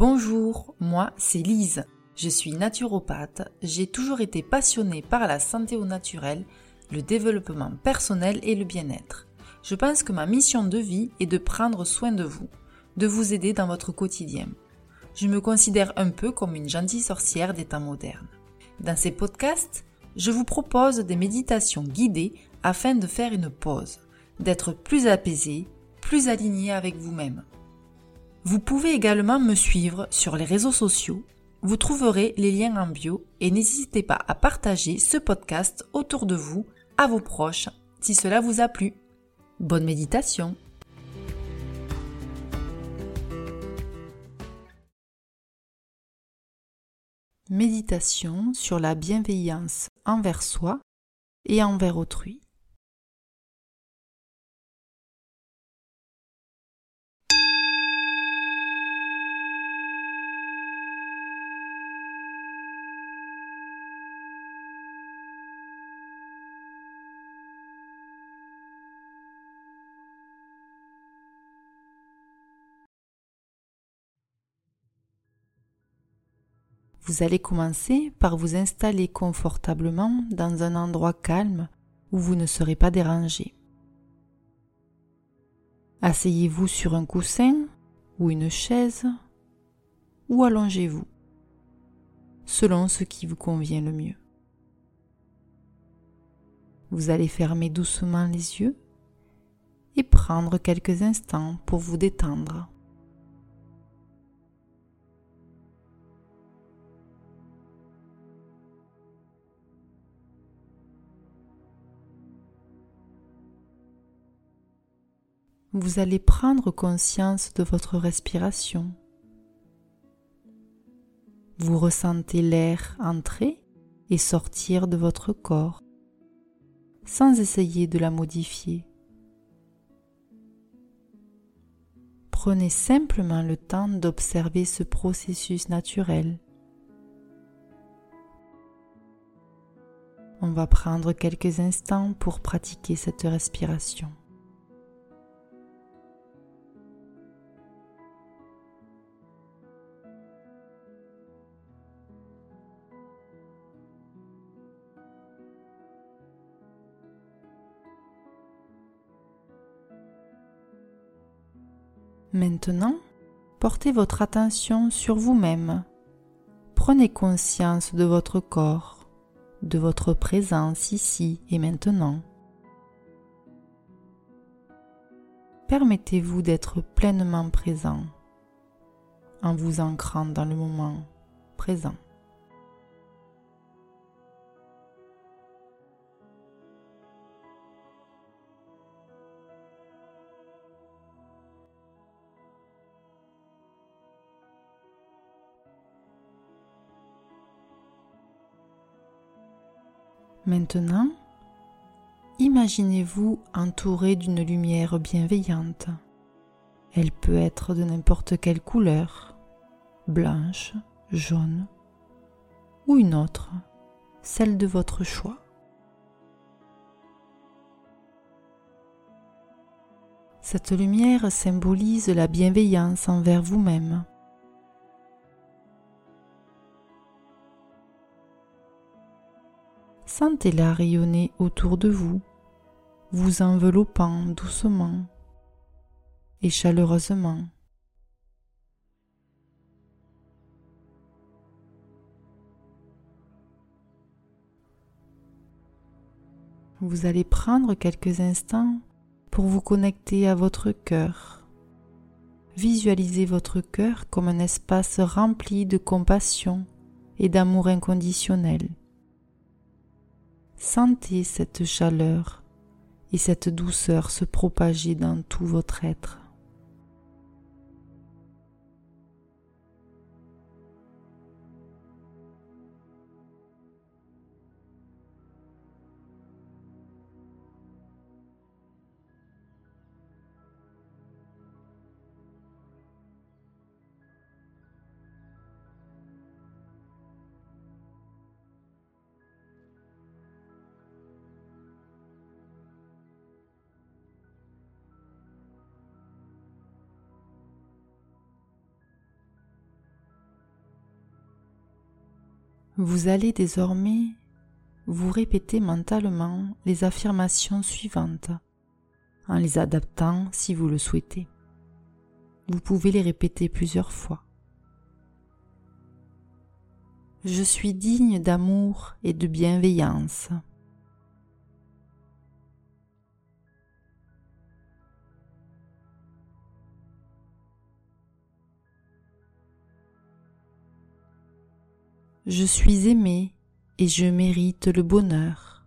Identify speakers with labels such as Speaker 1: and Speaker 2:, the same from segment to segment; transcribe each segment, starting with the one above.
Speaker 1: Bonjour, moi c'est Lise. Je suis naturopathe. J'ai toujours été passionnée par la santé au naturel, le développement personnel et le bien-être. Je pense que ma mission de vie est de prendre soin de vous, de vous aider dans votre quotidien. Je me considère un peu comme une gentille sorcière des temps modernes. Dans ces podcasts, je vous propose des méditations guidées afin de faire une pause, d'être plus apaisé, plus aligné avec vous-même. Vous pouvez également me suivre sur les réseaux sociaux. Vous trouverez les liens en bio et n'hésitez pas à partager ce podcast autour de vous, à vos proches, si cela vous a plu. Bonne méditation Méditation sur la bienveillance envers soi et envers autrui. Vous allez commencer par vous installer confortablement dans un endroit calme où vous ne serez pas dérangé. Asseyez-vous sur un coussin ou une chaise ou allongez-vous, selon ce qui vous convient le mieux. Vous allez fermer doucement les yeux et prendre quelques instants pour vous détendre. Vous allez prendre conscience de votre respiration. Vous ressentez l'air entrer et sortir de votre corps sans essayer de la modifier. Prenez simplement le temps d'observer ce processus naturel. On va prendre quelques instants pour pratiquer cette respiration. Maintenant, portez votre attention sur vous-même. Prenez conscience de votre corps, de votre présence ici et maintenant. Permettez-vous d'être pleinement présent en vous ancrant dans le moment présent. Maintenant, imaginez-vous entouré d'une lumière bienveillante. Elle peut être de n'importe quelle couleur, blanche, jaune ou une autre, celle de votre choix. Cette lumière symbolise la bienveillance envers vous-même Sentez-la rayonner autour de vous, vous enveloppant doucement et chaleureusement. Vous allez prendre quelques instants pour vous connecter à votre cœur. Visualisez votre cœur comme un espace rempli de compassion et d'amour inconditionnel. Sentez cette chaleur et cette douceur se propager dans tout votre être. Vous allez désormais vous répéter mentalement les affirmations suivantes en les adaptant si vous le souhaitez. Vous pouvez les répéter plusieurs fois. Je suis digne d'amour et de bienveillance. Je suis aimé et je mérite le bonheur.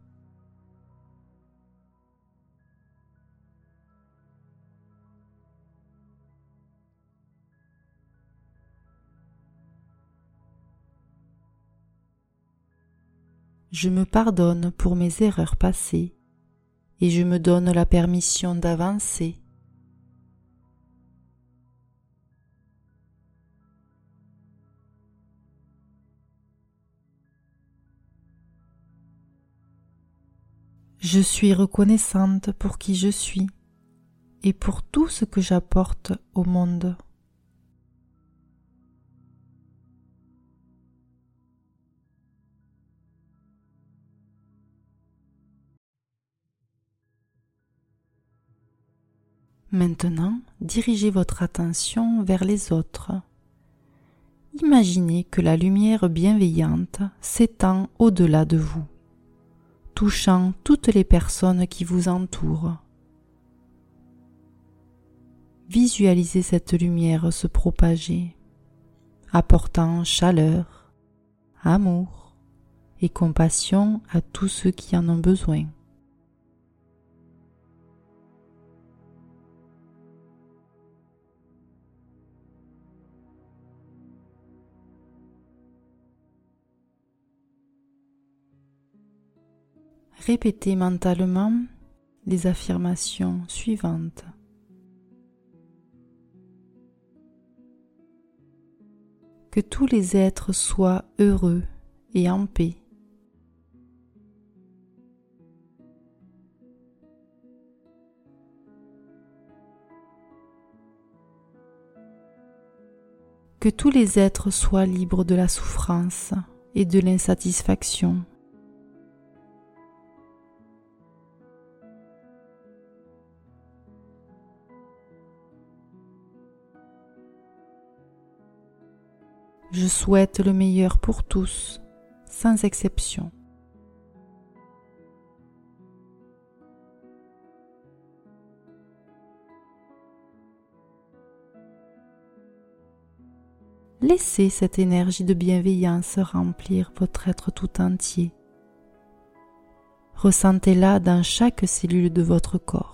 Speaker 1: Je me pardonne pour mes erreurs passées et je me donne la permission d'avancer. Je suis reconnaissante pour qui je suis et pour tout ce que j'apporte au monde. Maintenant, dirigez votre attention vers les autres. Imaginez que la lumière bienveillante s'étend au-delà de vous touchant toutes les personnes qui vous entourent. Visualisez cette lumière se propager, apportant chaleur, amour et compassion à tous ceux qui en ont besoin. Répétez mentalement les affirmations suivantes. Que tous les êtres soient heureux et en paix. Que tous les êtres soient libres de la souffrance et de l'insatisfaction. Je souhaite le meilleur pour tous, sans exception. Laissez cette énergie de bienveillance remplir votre être tout entier. Ressentez-la dans chaque cellule de votre corps.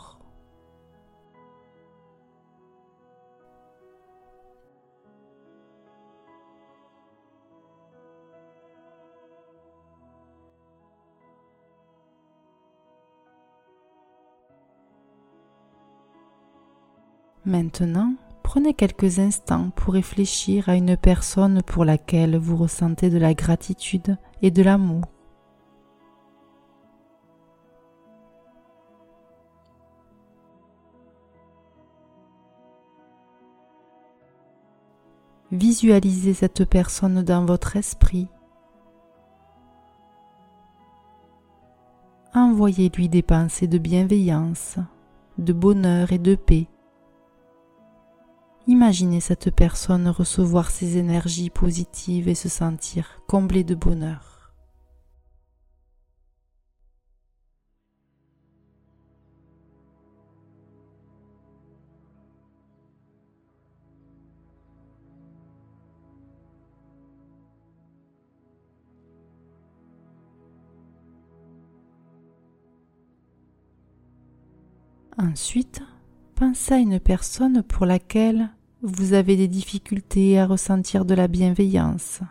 Speaker 1: Maintenant, prenez quelques instants pour réfléchir à une personne pour laquelle vous ressentez de la gratitude et de l'amour. Visualisez cette personne dans votre esprit. Envoyez-lui des pensées de bienveillance, de bonheur et de paix. Imaginez cette personne recevoir ces énergies positives et se sentir comblée de bonheur. Ensuite, pensez à une personne pour laquelle vous avez des difficultés à ressentir de la bienveillance.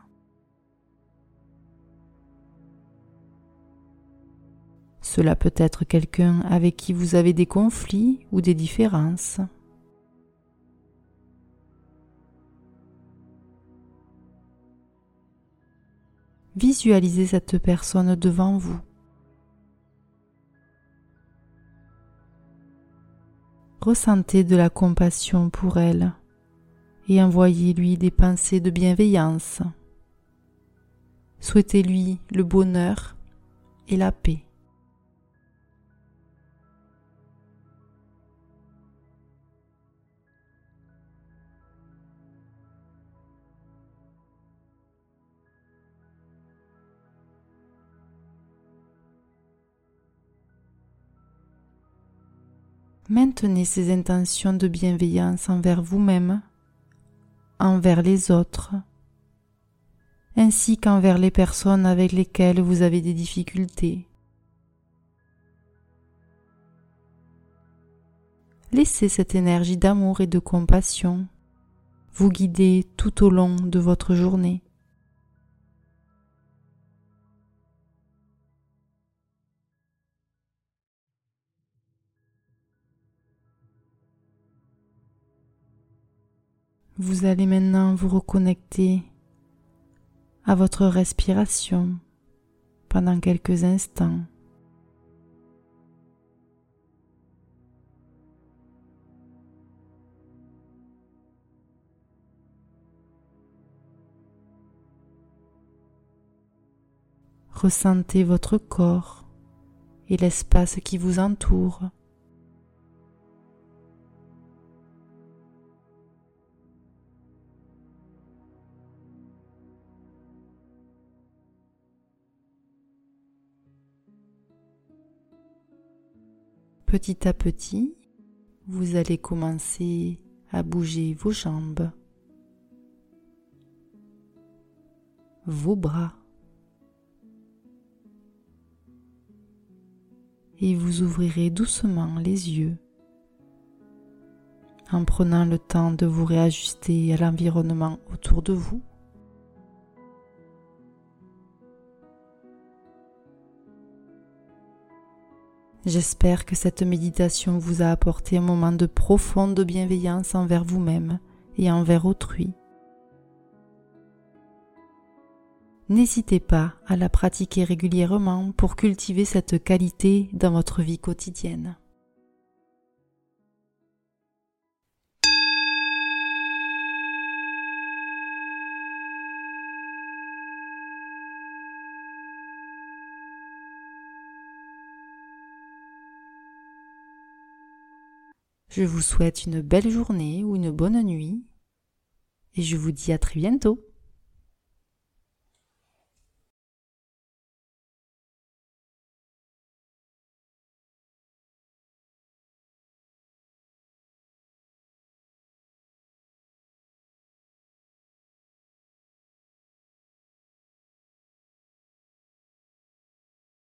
Speaker 1: Cela peut être quelqu'un avec qui vous avez des conflits ou des différences. Visualisez cette personne devant vous. Ressentez de la compassion pour elle et envoyez-lui des pensées de bienveillance. Souhaitez-lui le bonheur et la paix. Maintenez ces intentions de bienveillance envers vous-même, envers les autres, ainsi qu'envers les personnes avec lesquelles vous avez des difficultés. Laissez cette énergie d'amour et de compassion vous guider tout au long de votre journée. Vous allez maintenant vous reconnecter à votre respiration pendant quelques instants. Ressentez votre corps et l'espace qui vous entoure. Petit à petit, vous allez commencer à bouger vos jambes, vos bras, et vous ouvrirez doucement les yeux en prenant le temps de vous réajuster à l'environnement autour de vous. J'espère que cette méditation vous a apporté un moment de profonde bienveillance envers vous-même et envers autrui. N'hésitez pas à la pratiquer régulièrement pour cultiver cette qualité dans votre vie quotidienne. Je vous souhaite une belle journée ou une bonne nuit et je vous dis à très bientôt.